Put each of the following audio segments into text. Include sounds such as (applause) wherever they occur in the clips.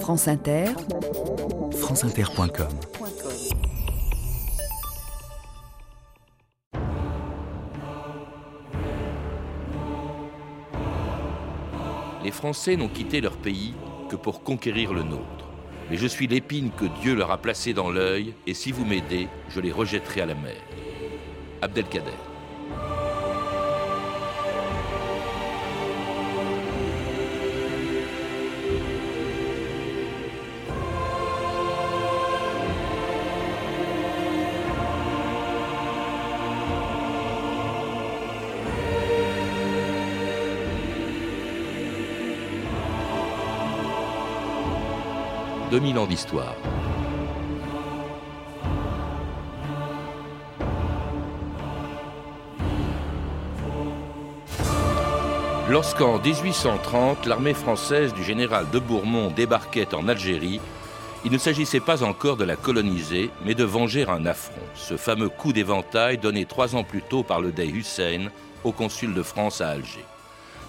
France Inter, franceinter.com Les Français n'ont quitté leur pays que pour conquérir le nôtre. Mais je suis l'épine que Dieu leur a placée dans l'œil, et si vous m'aidez, je les rejetterai à la mer. Abdelkader. 2000 ans d'histoire. Lorsqu'en 1830, l'armée française du général de Bourmont débarquait en Algérie, il ne s'agissait pas encore de la coloniser, mais de venger un affront, ce fameux coup d'éventail donné trois ans plus tôt par le Dey Hussein au consul de France à Alger.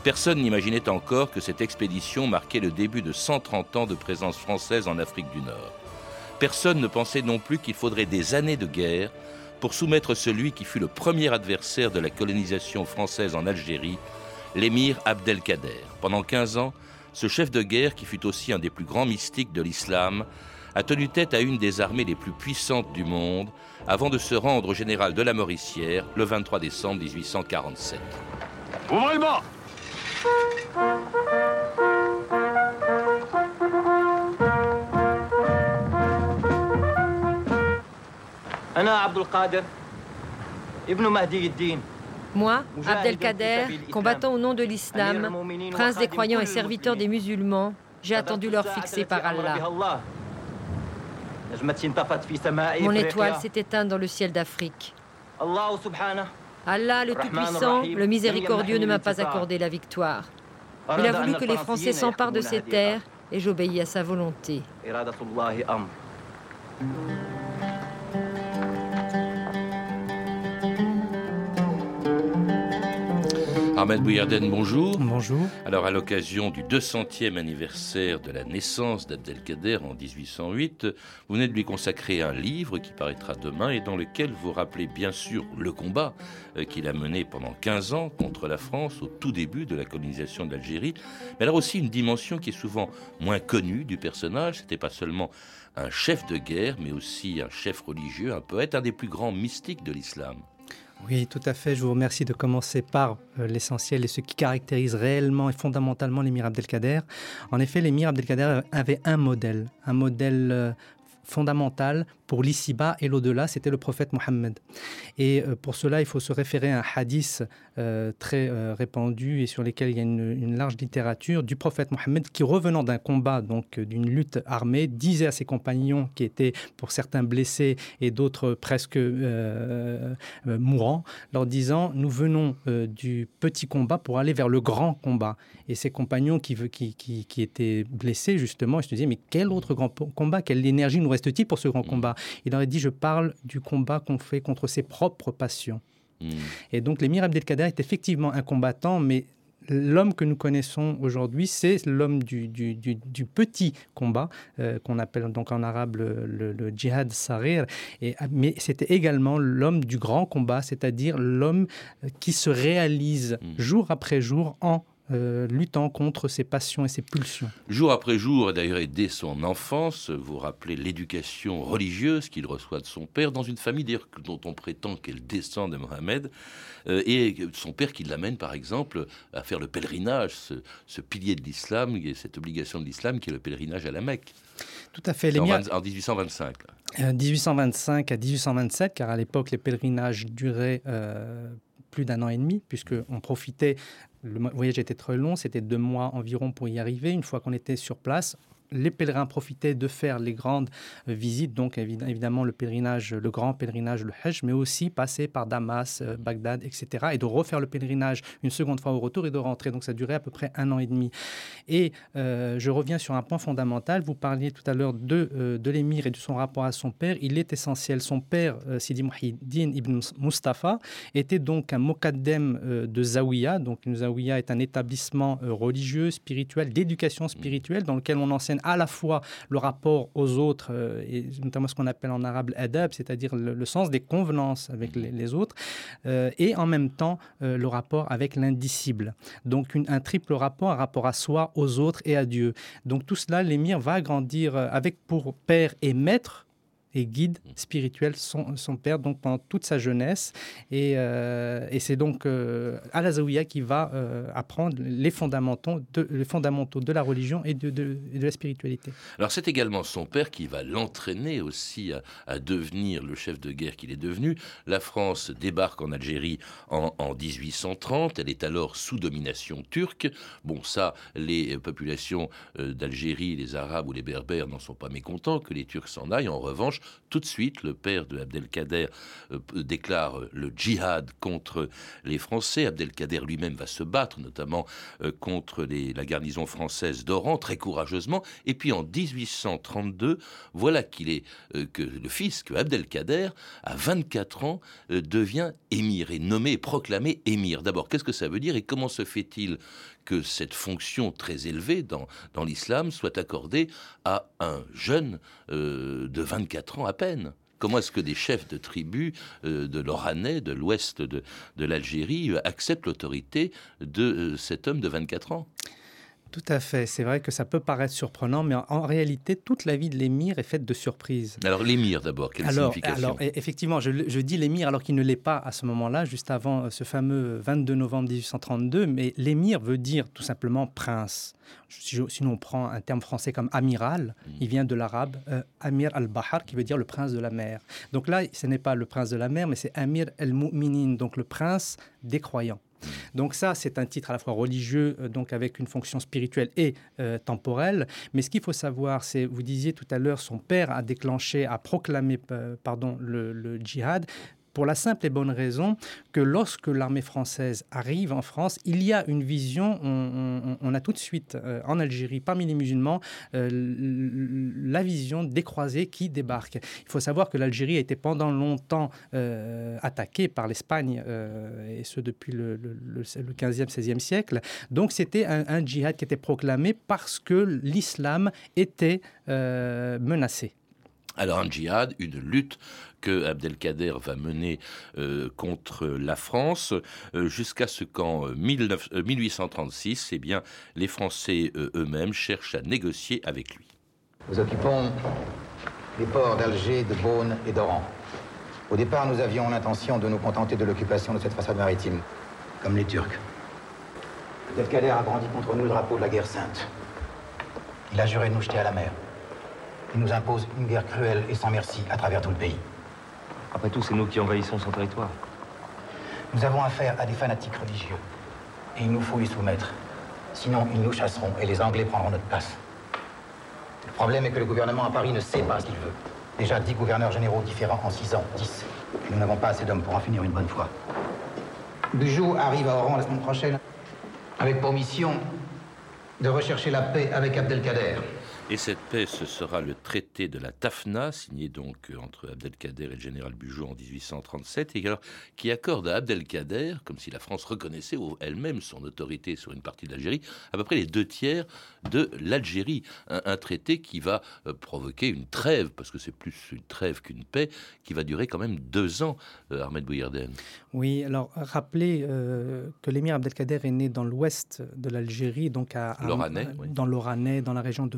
Personne n'imaginait encore que cette expédition marquait le début de 130 ans de présence française en Afrique du Nord. Personne ne pensait non plus qu'il faudrait des années de guerre pour soumettre celui qui fut le premier adversaire de la colonisation française en Algérie, l'émir Abdelkader. Pendant 15 ans, ce chef de guerre, qui fut aussi un des plus grands mystiques de l'islam, a tenu tête à une des armées les plus puissantes du monde avant de se rendre au général de la Mauricière le 23 décembre 1847. Ouvrez moi, Abdelkader, combattant au nom de l'islam, prince des croyants et serviteur des musulmans, j'ai attendu l'heure fixée par Allah. Mon étoile s'est éteinte dans le ciel d'Afrique. Allah, le Tout-Puissant, le Miséricordieux, ne m'a pas accordé la victoire. Il a voulu que les Français s'emparent de ces terres et j'obéis à sa volonté. Ahmed Bouyarden, bonjour. Bonjour. Alors, à l'occasion du 200e anniversaire de la naissance d'Abdelkader en 1808, vous venez de lui consacrer un livre qui paraîtra demain et dans lequel vous rappelez bien sûr le combat euh, qu'il a mené pendant 15 ans contre la France au tout début de la colonisation d'Algérie. Mais alors aussi une dimension qui est souvent moins connue du personnage. C'était pas seulement un chef de guerre, mais aussi un chef religieux, un poète, un des plus grands mystiques de l'islam. Oui, tout à fait. Je vous remercie de commencer par euh, l'essentiel et ce qui caractérise réellement et fondamentalement l'émir Abdelkader. En effet, l'émir Abdelkader avait un modèle, un modèle euh, fondamental pour l'ici-bas et l'au-delà, c'était le prophète Mohammed. Et euh, pour cela, il faut se référer à un hadith euh, très euh, répandu et sur lequel il y a une, large littérature du prophète Mohammed qui, revenant d'un combat, donc d'une lutte armée, disait à ses compagnons qui étaient pour certains blessés et d'autres presque mourants, leur disant Nous venons du petit combat pour aller vers le grand combat. Et ses compagnons qui, qui, qui, qui étaient blessés, justement, ils se disaient Mais quel autre grand combat? Quelle énergie nous reste-t-il pour ce grand mm. combat? Il aurait dit, je parle du combat qu'on fait contre ses propres passions. Mm. Et donc l'émir Abdelkader est effectivement un combattant, mais l'homme que nous connaissons aujourd'hui, c'est l'homme du, du, du, petit combat, euh, qu'on appelle donc en arabe le, le, djihad sarir, et, mais c'était également l'homme du grand combat, c'est-à-dire l'homme qui se réalise mm. jour après jour en euh, luttant contre ses passions et ses pulsions. Jour après jour, d'ailleurs, et dès son enfance, vous rappelez l'éducation religieuse qu'il reçoit de son père dans une famille dont on prétend qu'elle descend de Mohamed, euh, et son père qui l'amène, par exemple, à faire le pèlerinage, ce, pilier de l'islam, cette obligation de l'islam qui est le pèlerinage à la Mecque. Tout à fait. Les en, en 1825. 1825 à 1827, car à l'époque, les pèlerinages duraient euh, plus d'un an et demi, puisqu'on profitait le voyage était très long, c'était deux mois environ pour y arriver. Une fois qu'on était sur place, les pèlerins profitaient de faire les grandes visites, donc évidemment le pèlerinage, le grand pèlerinage, le Hajj, mais aussi passer par Damas, euh, Bagdad, etc. et de refaire le pèlerinage une seconde fois au retour et de rentrer. Donc ça durait à peu près un an et demi. Et euh, je reviens sur un point fondamental. Vous parliez tout à l'heure de, euh, de l'émir et de son rapport à son père. Il est essentiel. Son père, Sidi Muhyiddin ibn Mustafa, était donc un mokaddem de Zawiya. Donc une Zawiya est un établissement religieux, spirituel, d'éducation spirituelle dans lequel on enseigne à la fois le rapport aux autres, et notamment ce qu'on appelle en arabe adab, c'est-à-dire le, sens des convenances avec les, autres, et en même temps le rapport avec l'indicible. Donc un triple rapport, un rapport à soi, aux autres et à Dieu. Donc tout cela, l'émir va grandir avec pour père et maître et guide spirituel son, son, père donc pendant toute sa jeunesse. Et, euh, et c'est donc euh, Al-Azawiya qui va euh, apprendre les fondamentaux, de, les fondamentaux de la religion et de, de, de la spiritualité. Alors c'est également son père qui va l'entraîner aussi à, à, devenir le chef de guerre qu'il est devenu. La France débarque en Algérie en, en 1830. Elle est alors sous domination turque. Bon, ça, les populations euh, d'Algérie, les Arabes ou les Berbères n'en sont pas mécontents que les Turcs s'en aillent. En revanche, tout de suite, le père de Abdelkader euh, déclare euh, le djihad contre les Français. Abdelkader lui-même va se battre, notamment euh, contre la garnison française d'Oran, très courageusement. Et puis en 1832, voilà qu'il est que le fils, que Abdelkader, à 24 ans, devient émir, et nommé, proclamé émir. D'abord, qu'est-ce que ça veut dire et comment se fait-il que cette fonction très élevée dans, dans l'islam soit accordée à un jeune de 24 ans à peine. Comment est-ce que des chefs de tribus euh, de l'Oranais, de l'ouest de, de l'Algérie, euh, acceptent l'autorité de cet homme de 24 ans? Tout à fait. C'est vrai que ça peut paraître surprenant, mais en, réalité, toute la vie de l'émir est faite de surprises. Alors l'émir d'abord, quelle alors, signification Alors e, effectivement, je, je dis l'émir alors qu'il ne l'est pas à ce moment-là, juste avant euh, ce fameux 22 novembre 1832, mais l'émir veut dire tout simplement prince. Si, sinon on prend un terme français comme amiral, mmh. il vient de l'arabe euh, Amir al-Bahar, qui veut dire le prince de la mer. Donc là, ce n'est pas le prince de la mer, mais c'est Amir al-Mu'minin, donc le prince des croyants. Donc ça, c'est un titre à la fois religieux, euh, donc avec une fonction spirituelle et euh, temporelle. Mais ce qu'il faut savoir, c'est, vous disiez tout à l'heure, son père a déclenché, a proclamé, euh, pardon, le, le djihad pour la simple et bonne raison que lorsque l'armée française arrive en France, il y a une vision, on, a tout de suite euh, en Algérie, parmi les musulmans, euh, la vision des croisés qui débarquent. Il faut savoir que l'Algérie a été pendant longtemps euh, attaquée par l'Espagne, et ce depuis le, le, le, 15e, 16e siècle. Donc c'était un, djihad qui était proclamé parce que l'islam était menacé. Alors un djihad, une lutte que Abdelkader va mener euh, contre la France euh, jusqu'à ce qu'en 1836, euh, eh bien, les Français eux-mêmes cherchent à négocier avec lui. Nous occupons les ports d'Alger, de Beaune et d'Oran. Au départ, nous avions l'intention de nous contenter de l'occupation de cette façade maritime, comme les Turcs. Abdelkader a brandi contre nous le drapeau de la guerre sainte. Il a juré de nous jeter à la mer. Il nous impose une guerre cruelle et sans merci à travers tout le pays. Après tout, c'est nous qui envahissons son territoire. Nous avons affaire à des fanatiques religieux. Et il nous faut y soumettre. Sinon, ils nous chasseront et les Anglais prendront notre place. Le problème est que le gouvernement à Paris ne sait pas ce qu'il veut. Déjà dix gouverneurs généraux différents en six ans, dix. Et nous n'avons pas assez d'hommes pour en finir une bonne fois. Bugeaud arrive à Oran la semaine prochaine avec pour mission de rechercher la paix avec Abdelkader. Et cette paix, ce sera le traité de la Tafna, signé donc euh, entre Abdelkader et le général Bugeaud en 1837, et alors, qui accorde à Abdelkader, comme si la France reconnaissait elle-même son autorité sur une partie de l'Algérie, à peu près les deux tiers de l'Algérie. Un, un, traité qui va euh, provoquer une trêve, parce que c'est plus une trêve qu'une paix, qui va durer quand même deux ans, euh, Ahmed Bouyerden. Oui, alors rappelez euh, que l'émir Abdelkader est né dans l'ouest de l'Algérie, donc à, à, oui. dans l'Oranais, dans la région de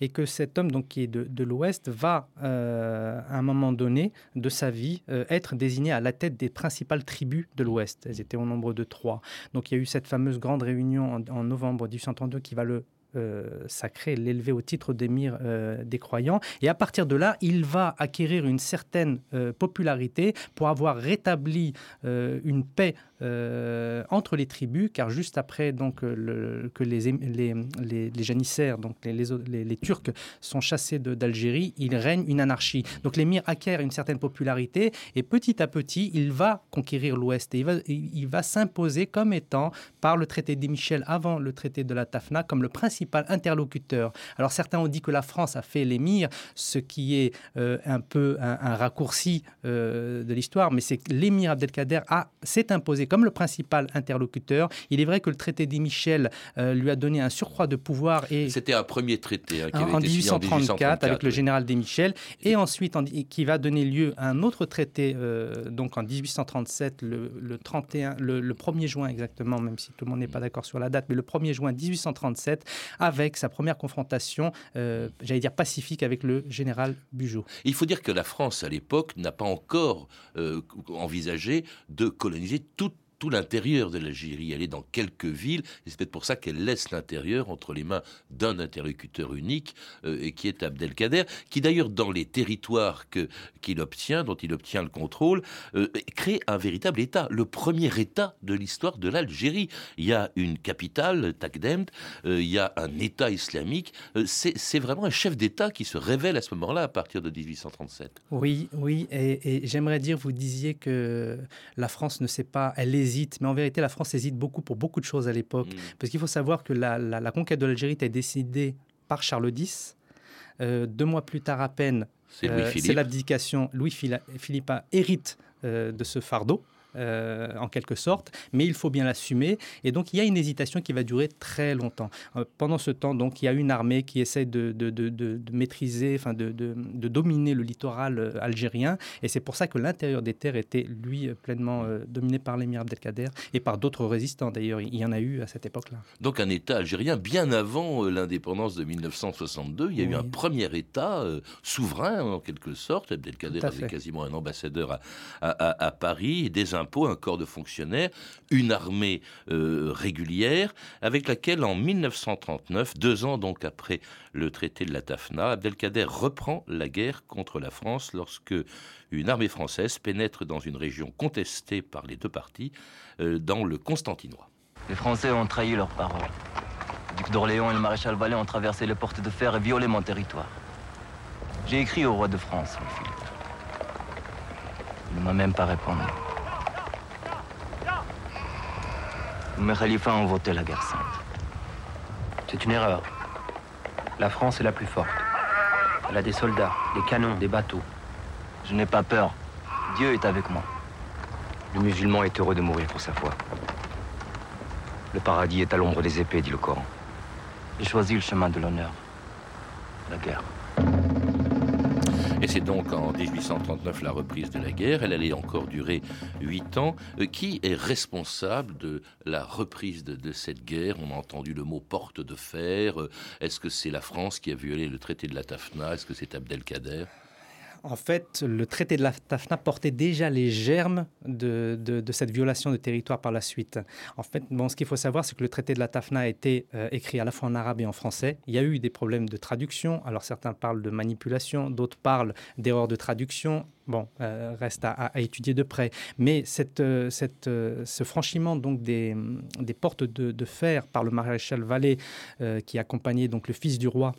Et que cet homme donc qui est de, de l'Ouest va euh, à un moment donné de sa vie euh, être désigné à la tête des principales tribus de l'Ouest. Elles étaient au nombre de trois. Donc il y a eu cette fameuse grande réunion en, en novembre 1832 qui va le euh, sacré, l'élever au titre d'émir euh, des croyants. Et à partir de là, il va acquérir une certaine euh, popularité pour avoir rétabli euh, une paix euh, entre les tribus, car juste après donc, que les, les, les, janissaires, donc les, Turcs, sont chassés d'Algérie, il règne une anarchie. Donc l'émir acquiert une certaine popularité et petit à petit, il va conquérir l'Ouest et il va, il va s'imposer comme étant, par le traité des Michel avant le traité de la Tafna, comme le principal principal interlocuteur. Alors certains ont dit que la France a fait l'émir, ce qui est euh, un peu un, raccourci euh, de l'histoire, mais c'est que l'émir Abdelkader s'est imposé comme le principal interlocuteur. Il est vrai que le traité des Michel euh, lui a donné un surcroît de pouvoir. et C'était un premier traité hein, qui avait en, été 1834, en 1834 avec le général des Michel, et ensuite qui va donner lieu à un autre traité, donc en 1837, le, 31, le, le 1er juin exactement, même si tout le monde n'est pas d'accord sur la date, mais le 1er juin 1837, avec sa première confrontation, euh, j'allais dire pacifique, avec le général Bugeaud. Il faut dire que la France, à l'époque, n'a pas encore euh, envisagé de coloniser toute tout l'intérieur de l'Algérie. Elle est dans quelques villes, c'est peut-être pour ça qu'elle laisse l'intérieur entre les mains d'un interlocuteur unique, euh, et qui est Abdelkader, qui d'ailleurs, dans les territoires que, qu'il obtient, dont il obtient le contrôle, euh, crée un véritable État, le premier État de l'histoire de l'Algérie. Il y a une capitale, Takdemt, euh, il y a un État islamique. c'est, vraiment un chef d'État qui se révèle à ce moment-là, à partir de 1837. Oui, oui, et, et j'aimerais dire, vous disiez que la France ne sait pas, elle hésite mais en vérité, la France hésite beaucoup pour beaucoup de choses à l'époque. Mm. Parce qu'il faut savoir que la, conquête de l'Algérie été décidée par Charles X. Euh, deux mois plus tard à peine, c'est euh, l'abdication. Louis-Philippe hérite euh, de ce fardeau. Euh, en quelque sorte, mais il faut bien l'assumer. Et donc, il y a une hésitation qui va durer très longtemps. Euh, pendant ce temps, donc, il y a une armée qui essaie de, de, maîtriser, enfin, de, dominer le littoral euh, algérien. Et c'est pour ça que l'intérieur des terres était, lui, pleinement dominé par l'émir Abdelkader et par d'autres résistants. D'ailleurs, il y en a eu à cette époque-là. Donc, un État algérien, bien avant l'indépendance de 1962, il y a eu un premier État souverain, en quelque sorte. Abdelkader avait quasiment un ambassadeur à, à Paris, des un corps de fonctionnaires, une armée euh, régulière, avec laquelle en 1939, deux ans donc après le traité de la Tafna, Abdelkader reprend la guerre contre la France lorsque une armée française pénètre dans une région contestée par les deux parties, euh, dans le Constantinois. Les Français ont trahi leur parole. Le duc d'Orléans et le maréchal Vallée ont traversé les portes de fer et violé mon territoire. J'ai écrit au roi de France, Philippe. Il ne m'a même pas répondu. Mes khalifas ont voté la guerre sainte. C'est une erreur. La France est la plus forte. Elle a des soldats, des canons, des bateaux. Je n'ai pas peur. Dieu est avec moi. Le musulman est heureux de mourir pour sa foi. Le paradis est à l'ombre des épées, dit le Coran. J'ai choisi le chemin de l'honneur. La guerre. Et c'est donc en 1839 la reprise de la guerre. Elle allait encore durer huit ans. Euh, qui est responsable de la reprise de, cette guerre? On a entendu le mot porte de fer. Euh, est-ce que c'est la France qui a violé le traité de la Tafna? Est-ce que c'est Abdelkader? En fait, le traité de la Tafna portait déjà les germes de, cette violation de territoire par la suite. En fait, bon, ce qu'il faut savoir, c'est que le traité de la Tafna a été euh, écrit à la fois en arabe et en français. Il y a eu des problèmes de traduction. Alors certains parlent de manipulation, d'autres parlent d'erreurs de traduction. Bon, euh, reste à, étudier de près. Mais euh, ce franchiment donc des, portes de, fer par le maréchal Vallée, qui accompagnait donc le fils du roi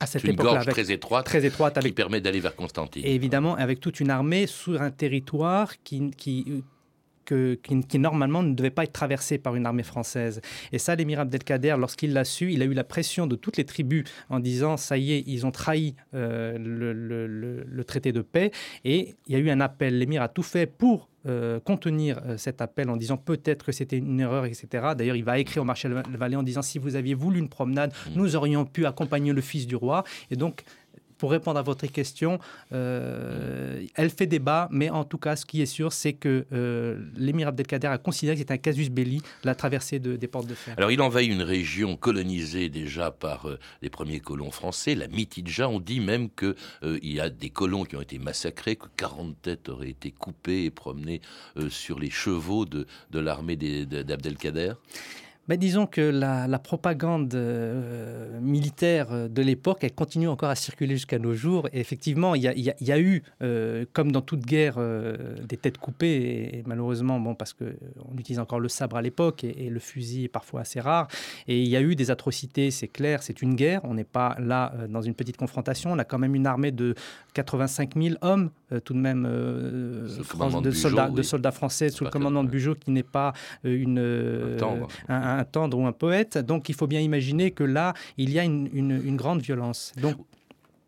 à cette une gorge très étroite, très étroite qui permet d'aller vers Constantine. Et évidemment, avec toute une armée sur un territoire qui, qui, qui, normalement ne devait pas être traversé par une armée française. Et ça, l'émir Abdelkader, lorsqu'il l'a su, il a eu la pression de toutes les tribus en disant ça y est, ils ont trahi euh, le, traité de paix. Et il y a eu un appel. L'émir a tout fait pour euh, contenir euh, cet appel en disant peut-être que c'était une erreur, etc. D'ailleurs, il va écrire au Marshal Vallée en disant si vous aviez voulu une promenade, mmh. nous aurions pu accompagner le fils du roi. Et donc, pour répondre à votre question, euh, elle fait débat, mais en tout cas, ce qui est sûr, c'est que euh, l'émir Abdelkader a considéré que c'est un casus belli, la traversée des portes de fer. Alors, il envahit une région colonisée déjà par euh, les premiers colons français, la Mitidja. On dit même qu'il y a des colons qui ont été massacrés, que 40 têtes auraient été coupées et promenées sur les chevaux de, de l'armée d'Abdelkader. Disons que la, propagande euh, militaire de l'époque, elle continue encore à circuler jusqu'à nos jours. Et effectivement, il y a, eu, euh, comme dans toute guerre, euh, des têtes coupées. Et, malheureusement, bon, parce qu'on utilise encore le sabre à l'époque et, le fusil est parfois assez rare. Et il y a eu des atrocités, c'est clair, c'est une guerre. On n'est pas là dans une petite confrontation. On a quand même une armée de 85 000 hommes, tout de même, de, soldats, de soldats français sous le commandement de Bugeaud, qui n'est pas une, un un tendre ou un poète. Donc il faut bien imaginer que là, il y a une, une grande violence. Donc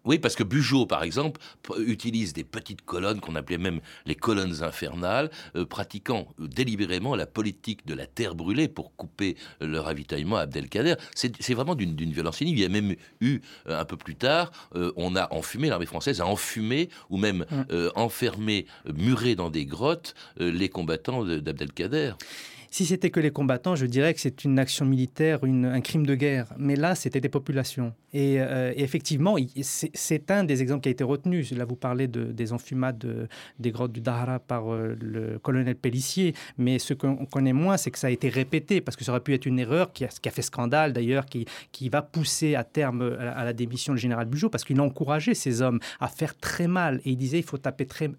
oui, parce que Bugeaud, par exemple, utilise des petites colonnes qu'on appelait même les colonnes infernales, euh, pratiquant euh, délibérément la politique de la terre brûlée pour couper le ravitaillement à Abdelkader. C'est vraiment d'une violence inouïe. Il y a même eu, euh, un peu plus tard, on a enfumé, l'armée française a enfumé ou même mmh. enfermé, muré dans des grottes les combattants d'Abdelkader. Si c'était que les combattants, je dirais que c'est une action militaire, un crime de guerre. Mais là, c'était des populations. Et, euh, effectivement, c'est un des exemples qui a été retenu. Là, vous parlez de, des enfumades des grottes du Dahra par euh, le colonel Pellissier. Mais ce qu'on connaît moins, c'est que ça a été répété, parce que ça aurait pu être une erreur qui a, qui a fait scandale d'ailleurs, qui, va pousser à terme à, la démission du général Bugeaud, parce qu'il a encouragé ces hommes à faire très mal. Et il disait, il faut taper très,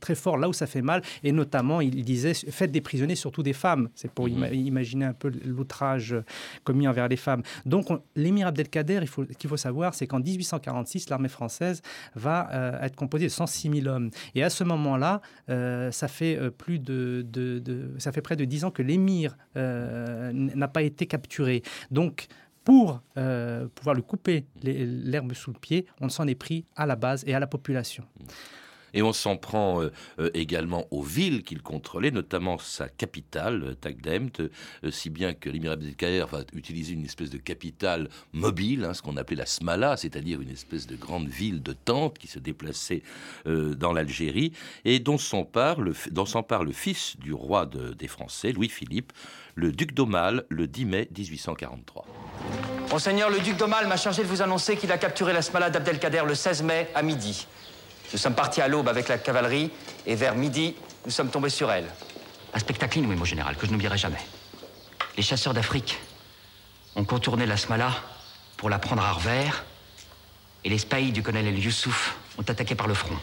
très fort là où ça fait mal. Et notamment, il disait, faites des prisonniers, surtout des femmes. C'est pour mhm. imaginer un peu l'outrage commis envers les femmes. Donc, l'émir Abdelkader, il faut, qu'il faut savoir, c'est qu'en 1846, l'armée française va euh, être composée de 106 000 hommes. Et à ce moment-là, euh, ça fait euh, plus de, ça fait près de 10 ans que l'émir n'a pas été capturé. Donc, pour pouvoir lui couper l'herbe sous le pied, on s'en est pris à la base et à la population. Et on s'en prend euh, euh, également aux villes qu'il contrôlait, notamment sa capitale, euh, Tagdemt, si bien que l'émirat Abdelkader va utiliser une espèce de capitale mobile, hein, ce qu'on appelait la Smala, c'est-à-dire une espèce de grande ville de tente qui se déplaçait dans l'Algérie, et dont s'empare le, le fils du roi des Français, Louis-Philippe, le duc d'Aumale, le 10 mai 1843. Monseigneur, le duc d'Aumale m'a chargé de vous annoncer qu'il a capturé la Smala d'Abdelkader le 16 mai à midi. Nous sommes partis à l'aube avec la cavalerie et vers midi, nous sommes tombés sur elle. Un spectacle inouï, mon général, que je n'oublierai jamais. Les chasseurs d'Afrique ont contourné la Smala pour la prendre à revers et les spahis du colonel Youssouf ont attaqué par le front.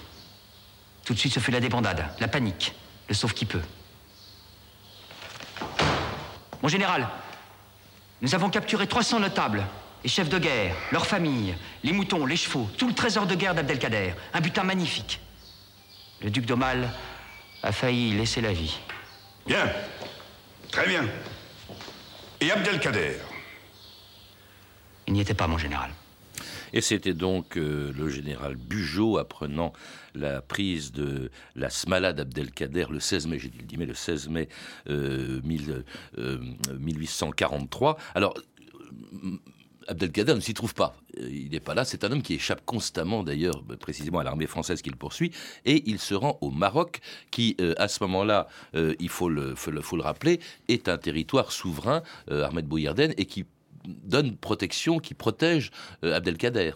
Tout de suite, ce fut la débandade, la panique, le sauve qui peut. Mon général, nous avons capturé 300 notables les chefs de guerre, leurs familles, les moutons, les chevaux, tout le trésor de guerre d'Abdelkader. Un butin magnifique. Le duc d'Aumale a failli laisser la vie. Bien. Très bien. Et Abdelkader? Il n'y était pas, mon général. Et c'était donc euh, le général Bugeaud apprenant la prise de la Smala d'Abdelkader le 16 mai, j'ai dit le 10 mai, le 16 mai 1843. Euh, euh, Alors, Abdelkader ne s'y trouve pas. Euh, il n'est pas là. C'est un homme qui échappe constamment, d'ailleurs, bah, précisément à l'armée française qu'il poursuit. Et il se rend au Maroc, qui, euh, à ce moment-là, euh, il faut le, faut le, rappeler, est un territoire souverain, Ahmed Bouyarden, et qui donne protection, qui protège Abdelkader.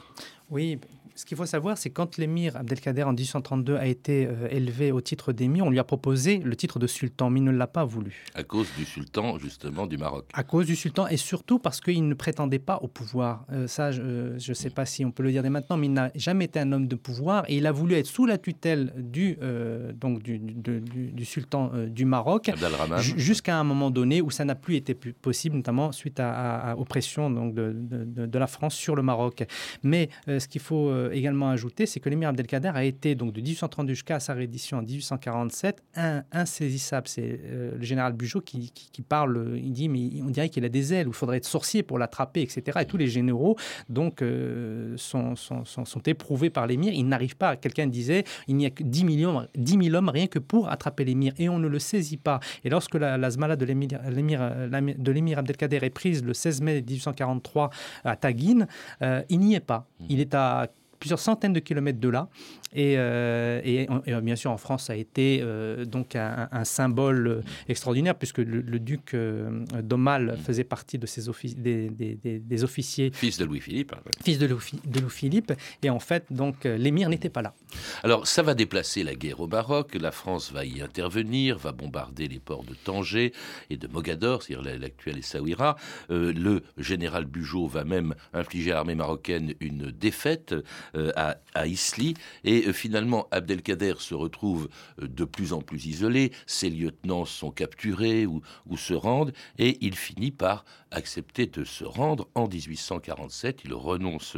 Oui, ce qu'il faut savoir, c'est quand l'émir Abdelkader en 1832 a été euh, élevé au titre d'émir, on lui a proposé le titre de sultan, mais il ne l'a pas voulu. À cause du sultan, justement, du Maroc. À cause du sultan, et surtout parce qu'il ne prétendait pas au pouvoir. Euh, ça, je ne sais pas si on peut le dire dès maintenant, mais il n'a jamais été un homme de pouvoir, et il a voulu être sous la tutelle du, euh, donc du, du, sultan du Maroc, jusqu'à un moment donné où ça n'a plus été possible, notamment suite à, à, aux pressions donc, de, de, la France sur le Maroc. Mais ce qu'il faut également ajouter, c'est que l'émir Abdelkader a été, donc de 1832 jusqu'à sa reddition en 1847, insaisissable. C'est euh, le général Bugeaud qui, parle, il dit, mais on dirait qu'il a des ailes, il faudrait être sorcier pour l'attraper, etc. Et tous les généraux, donc, euh, sont, sont, sont, éprouvés par l'émir. Ils n'arrivent pas, quelqu'un disait, il n'y a que 10, millions, 10 000 hommes rien que pour attraper l'émir, et on ne le saisit pas. Et lorsque la, la zmala de l'émir Abdelkader est prise le 16 mai 1843 à Taguine, euh, il n'y est pas. Il est à plusieurs centaines de kilomètres de là. Et, euh, et, bien sûr, en France, ça a été euh, donc un, symbole euh, extraordinaire, puisque le, duc euh, d'Aumale faisait partie de ces des, des, des, officiers. Fils de Louis-Philippe. Hein, Fils de, Louis, de Louis-Philippe. Et en fait, donc, l'émir n'était pas là. Alors, ça va déplacer la guerre au Maroc. La France va y intervenir, va bombarder les ports de Tanger et de Mogador, c'est-à-dire l'actuel Essaouira. le général Bugeaud va même infliger à l'armée marocaine une défaite à, à Isli. Et euh, finalement, Abdelkader se retrouve euh, de plus en plus isolé, ses lieutenants sont capturés ou, se rendent, et il finit par accepter de se rendre en 1847. Il renonce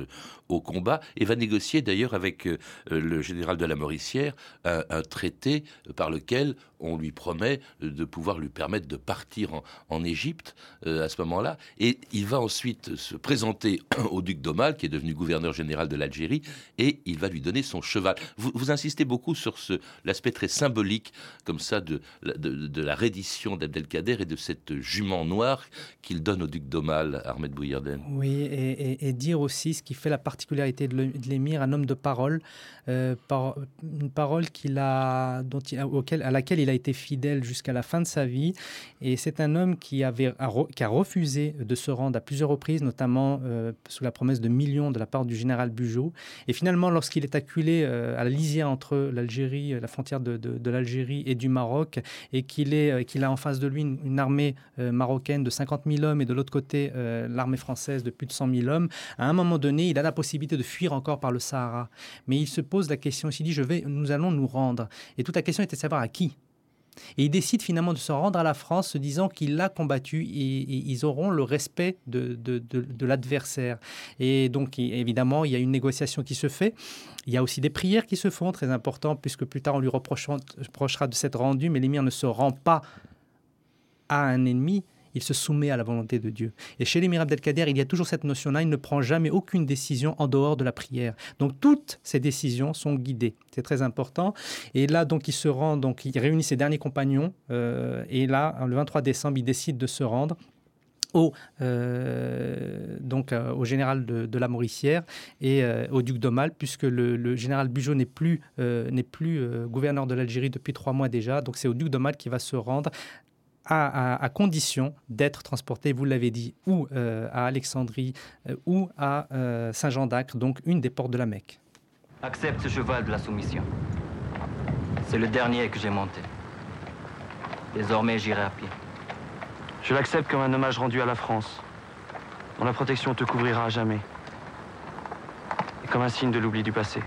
au combat et va négocier d'ailleurs avec euh, le, général de la Mauricière un, un traité par lequel on lui promet de pouvoir lui permettre de partir en, Égypte à ce moment-là. Et il va ensuite se présenter (clears throat) au duc d'Aumale, qui est devenu gouverneur général de l'Algérie, et il va lui donner son cheval. Vous, insistez beaucoup sur l'aspect très symbolique, comme ça, de, de, la reddition d'Abdelkader et de cette jument noire qu'il donne au duc d'Aumale, Ahmed Bouillarden. Oui, et, dire aussi ce qui fait la particularité de l'émir, un homme de parole, euh, par, une parole qu'il a, dont auquel, à laquelle il a été fidèle jusqu'à la fin de sa vie. Et c'est un homme qui, avait, qui a refusé de se rendre à plusieurs reprises, notamment euh, sous la promesse de millions de la part du général Bugeaud. Et finalement, lorsqu'il est acculé euh, à la lisière entre l'Algérie, la frontière de, l'Algérie et du Maroc, et qu'il qu'il a en face de lui une, armée marocaine de 50 000 hommes et de l'autre côté l'armée française de plus de 100 000 hommes, à un moment donné, il a la possibilité de fuir encore par le Sahara. Mais il se pose la question, il dit, je vais, nous allons nous rendre. Et toute la question était de savoir à qui. Et il décide finalement de se rendre à la France se disant qu'il l'a combattu et, ils auront le respect de, de, l'adversaire. Et donc, évidemment, il y a une négociation qui se fait. Il y a aussi des prières qui se font, très important, puisque plus tard on lui reprochera de s'être rendu, mais l'émir ne se rend pas à un ennemi, il se soumet à la volonté de Dieu. Et chez l'émir Abdelkader, il y a toujours cette notion-là, il ne prend jamais aucune décision en dehors de la prière. Donc toutes ces décisions sont guidées. C'est très important. Et là, donc, il se rend, donc, il réunit ses derniers compagnons. Euh, et là, le 23 décembre, il décide de se rendre au, euh, donc, euh, au général de, la Mauricière et au duc d'Aumale, puisque le, général Bugeaud n'est plus, n'est plus gouverneur de l'Algérie depuis trois mois déjà. Donc c'est au duc d'Aumale qui va se rendre à, condition d'être transporté, vous l'avez dit, ou euh, à Alexandrie euh, ou à euh, Saint-Jean d'Acre, donc une des portes de la Mecque. Accepte ce cheval de la soumission. C'est le dernier que j'ai monté. Désormais, j'irai à pied. Je l'accepte comme un hommage rendu à la France, dont la protection te couvrira à jamais, et comme un signe de l'oubli du passé.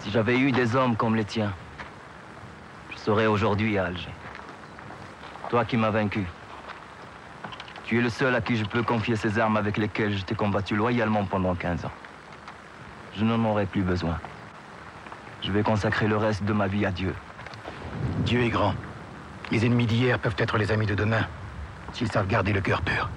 Si j'avais eu des hommes comme les tiens, je serais aujourd'hui à Alger. Toi qui m'as vaincu. Tu es le seul à qui je peux confier ces armes avec lesquelles je t'ai combattu loyalement pendant 15 ans. Je n'en aurai plus besoin. Je vais consacrer le reste de ma vie à Dieu. Dieu est grand. Les ennemis d'hier peuvent être les amis de demain, s'ils savent garder le cœur pur.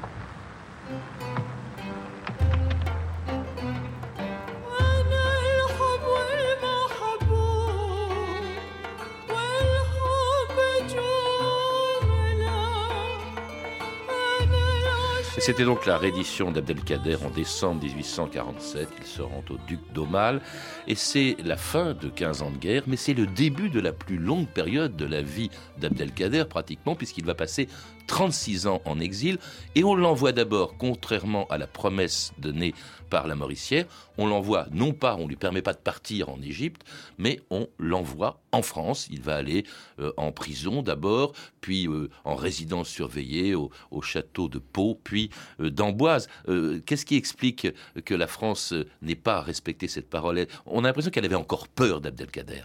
C'était donc la reddition d'Abdelkader en décembre 1847. Il se rend au duc d'Aumale. Et c'est la fin de 15 ans de guerre, mais c'est le début de la plus longue période de la vie d'Abdelkader, pratiquement, puisqu'il va passer 36 ans en exil. Et on l'envoie d'abord, contrairement à la promesse donnée par la Mauricière, on l'envoie, non pas, on lui permet pas de partir en Égypte, mais on l'envoie en France. Il va aller euh, en prison d'abord, puis euh, en résidence surveillée au, château de Pau, puis euh, d'Amboise. Qu'est-ce qui explique que la France n'ait pas respecté cette parole? On a l'impression qu'elle avait encore peur d'Abdelkader.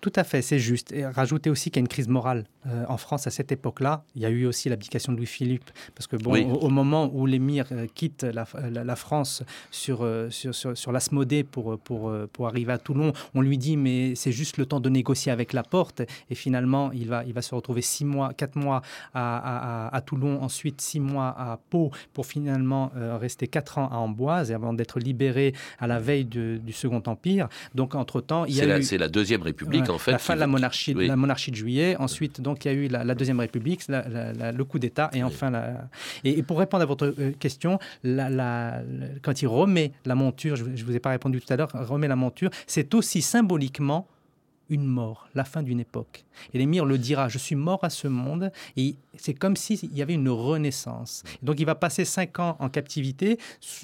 Tout à fait, c'est juste. Et rajouter aussi qu'il y a une crise morale euh, en France à cette époque-là. Il y a eu aussi l'abdication de Louis-Philippe, parce que bon, au, moment où l'émir euh, quitte la, la, France sur, euh, sur, sur, sur l'Asmodée pour, pour, pour arriver à Toulon, on lui dit mais c'est juste le temps de négocier avec la porte. Et finalement, il va, il va se retrouver six mois, quatre mois à, à, à Toulon, ensuite six mois à Pau, pour finalement rester quatre ans à Amboise, avant d'être libéré à la veille du Second Empire. Donc entre-temps, il y a eu... C'est la Deuxième République la fin de la monarchie, la monarchie de juillet. Ensuite, donc, il y a eu la, deuxième République, le coup d'État, et enfin la. Et, pour répondre à votre euh, question, quand il remet la monture, je, ne vous ai pas répondu tout à l'heure, remet la monture, c'est aussi symboliquement une mort, la fin d'une époque. Et l'émir le dira, je suis mort à ce monde, et c'est comme s'il y avait une renaissance. donc il va passer cinq ans en captivité,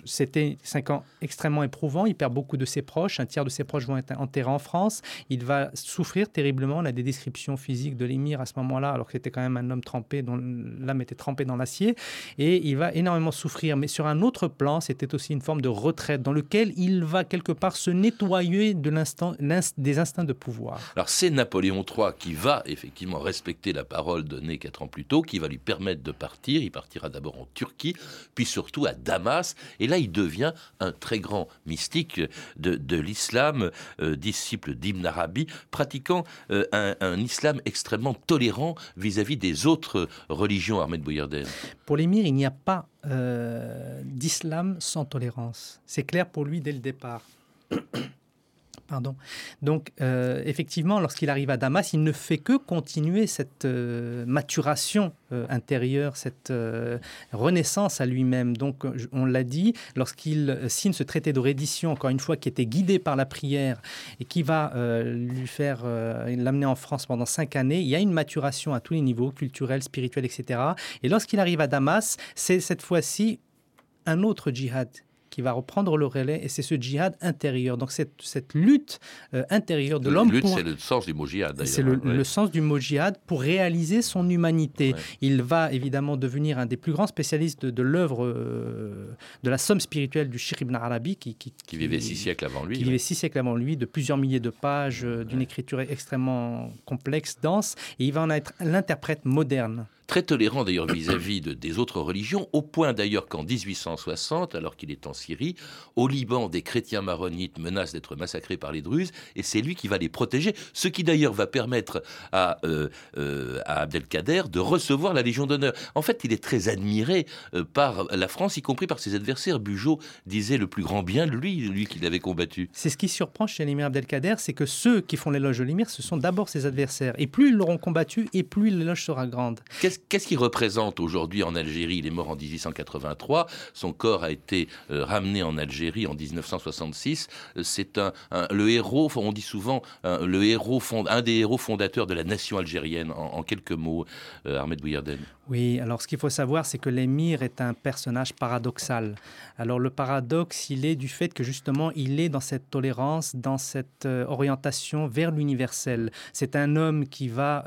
c'était cinq ans extrêmement éprouvants, il perd beaucoup de ses proches, un tiers de ses proches vont être enterrés en France, il va souffrir terriblement, on a des descriptions physiques de l'émir à ce moment-là, alors que c'était quand même un homme trempé, dont l'âme était trempée dans l'acier, et il va énormément souffrir, mais sur un autre plan, c'était aussi une forme de retraite dans lequel il va quelque part se nettoyer des instincts de pouvoir. Alors c'est Napoléon III qui va effectivement respecter la parole donnée quatre ans plus tôt, qui va lui permettre de partir. Il partira d'abord en Turquie, puis surtout à Damas. Et là, il devient un très grand mystique de, l'islam, euh, disciple d'Ibn Arabi, pratiquant euh, un, islam extrêmement tolérant vis-à-vis des autres religions armées de Bouyardel. Pour l'émir, il n'y a pas euh, d'islam sans tolérance. C'est clair pour lui dès le départ. Pardon. Donc, euh, effectivement, lorsqu'il arrive à Damas, il ne fait que continuer cette euh, maturation euh, intérieure, cette renaissance à lui-même. Donc, on l'a dit, lorsqu'il signe ce traité de reddition, encore une fois, qui était guidé par la prière et qui va lui faire l'amener en France pendant cinq années, il y a une maturation à tous les niveaux, culturel, spirituel, etc. Et lorsqu'il arrive à Damas, c'est cette fois-ci un autre djihad qui va reprendre le relais, et c'est ce djihad intérieur. Donc cette, cette lutte euh, intérieure de l'homme. Lutte, c'est le sens du mot djihad. C'est le, le, sens du mot djihad pour réaliser son humanité. Il va évidemment devenir un des plus grands spécialistes de, l'œuvre euh, de la somme spirituelle du Shir ibn Arabi, qui, qui, qui, vivait six siècles avant lui. Qui vivait six siècles avant lui, de plusieurs milliers de pages, euh, d'une écriture extrêmement complexe, dense, et il va en être l'interprète moderne très tolérant d'ailleurs vis-à-vis de, des autres religions, au point d'ailleurs qu'en 1860, alors qu'il est en Syrie, au Liban, des chrétiens maronites menacent d'être massacrés par les Druzes, et c'est lui qui va les protéger, ce qui d'ailleurs va permettre à, euh, euh, à Abdelkader de recevoir la Légion d'honneur. En fait, il est très admiré euh, par la France, y compris par ses adversaires. Bugeaud disait le plus grand bien de lui, lui qui l'avait combattu. C'est ce qui surprend chez l'émir Abdelkader, c'est que ceux qui font l'éloge de l'émir, ce sont d'abord ses adversaires. Et plus ils l'auront combattu, et plus l'éloge sera grande qu'est-ce qu'il représente aujourd'hui en Algérie? Il est mort en 1883. Son corps a été euh, ramené en Algérie en 1966. Euh, c'est un, le héros, on dit souvent, un, le héros un des héros fondateurs de la nation algérienne. En, quelques mots, euh, Ahmed Bouyardel. Oui, alors ce qu'il faut savoir, c'est que l'émir est un personnage paradoxal. Alors le paradoxe, il est du fait que justement, il est dans cette tolérance, dans cette orientation vers l'universel. C'est un homme qui va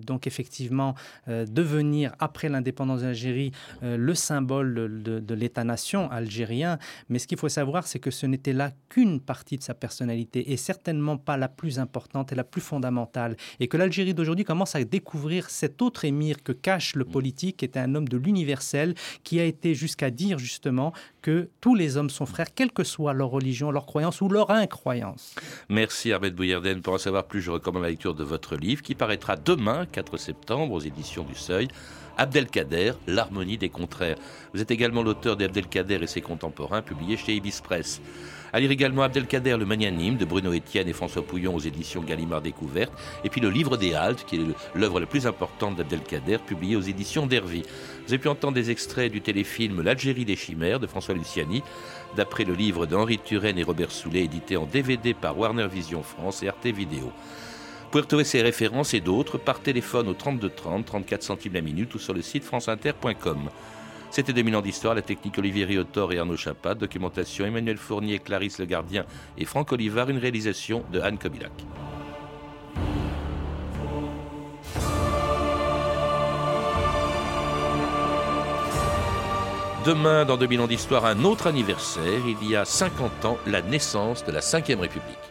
donc effectivement euh, devenir, après l'indépendance d'Algérie, euh, le symbole de, l'État-nation algérien. Mais ce qu'il faut savoir, c'est que ce n'était là qu'une partie de sa personnalité et certainement pas la plus importante et la plus fondamentale. Et que l'Algérie d'aujourd'hui commence à découvrir cet autre émir que cache le politique, qui était un homme de l'universel, qui a été jusqu'à dire justement que tous les hommes sont frères, quelle que soit leur religion, leur croyance ou leur incroyance. Merci Ahmed Bouyerden. Pour en savoir plus, je recommande la lecture de votre livre qui paraîtra demain, 4 septembre, aux éditions du Seuil. Abdelkader, l'harmonie des contraires. Vous êtes également l'auteur d'Abdelkader et ses contemporains, publié chez Ibis Press. À lire également Abdelkader le magnanime de Bruno Etienne et François Pouillon aux éditions Gallimard Découverte, et puis le livre des Haltes, qui est l'œuvre la plus importante d'Abdelkader, publié aux éditions d'Hervy. Vous avez pu entendre des extraits du téléfilm L'Algérie des chimères de François Luciani, d'après le livre d'Henri Turenne et Robert Soulet, édité en DVD par Warner Vision France et Arte Vidéo. Vous pouvez retrouver ces références et d'autres par téléphone au 32 30, 34 centimes la minute ou sur le site franceinter.com. C'était 2000 ans d'histoire, la technique Olivier Riotor et Arnaud Chapat, documentation Emmanuel Fournier, Clarisse Le Gardien et Franck Olivard, une réalisation de Anne Kobilac. Demain, dans 2000 ans d'histoire, un autre anniversaire. Il y a 50 ans, la naissance de la Ve République.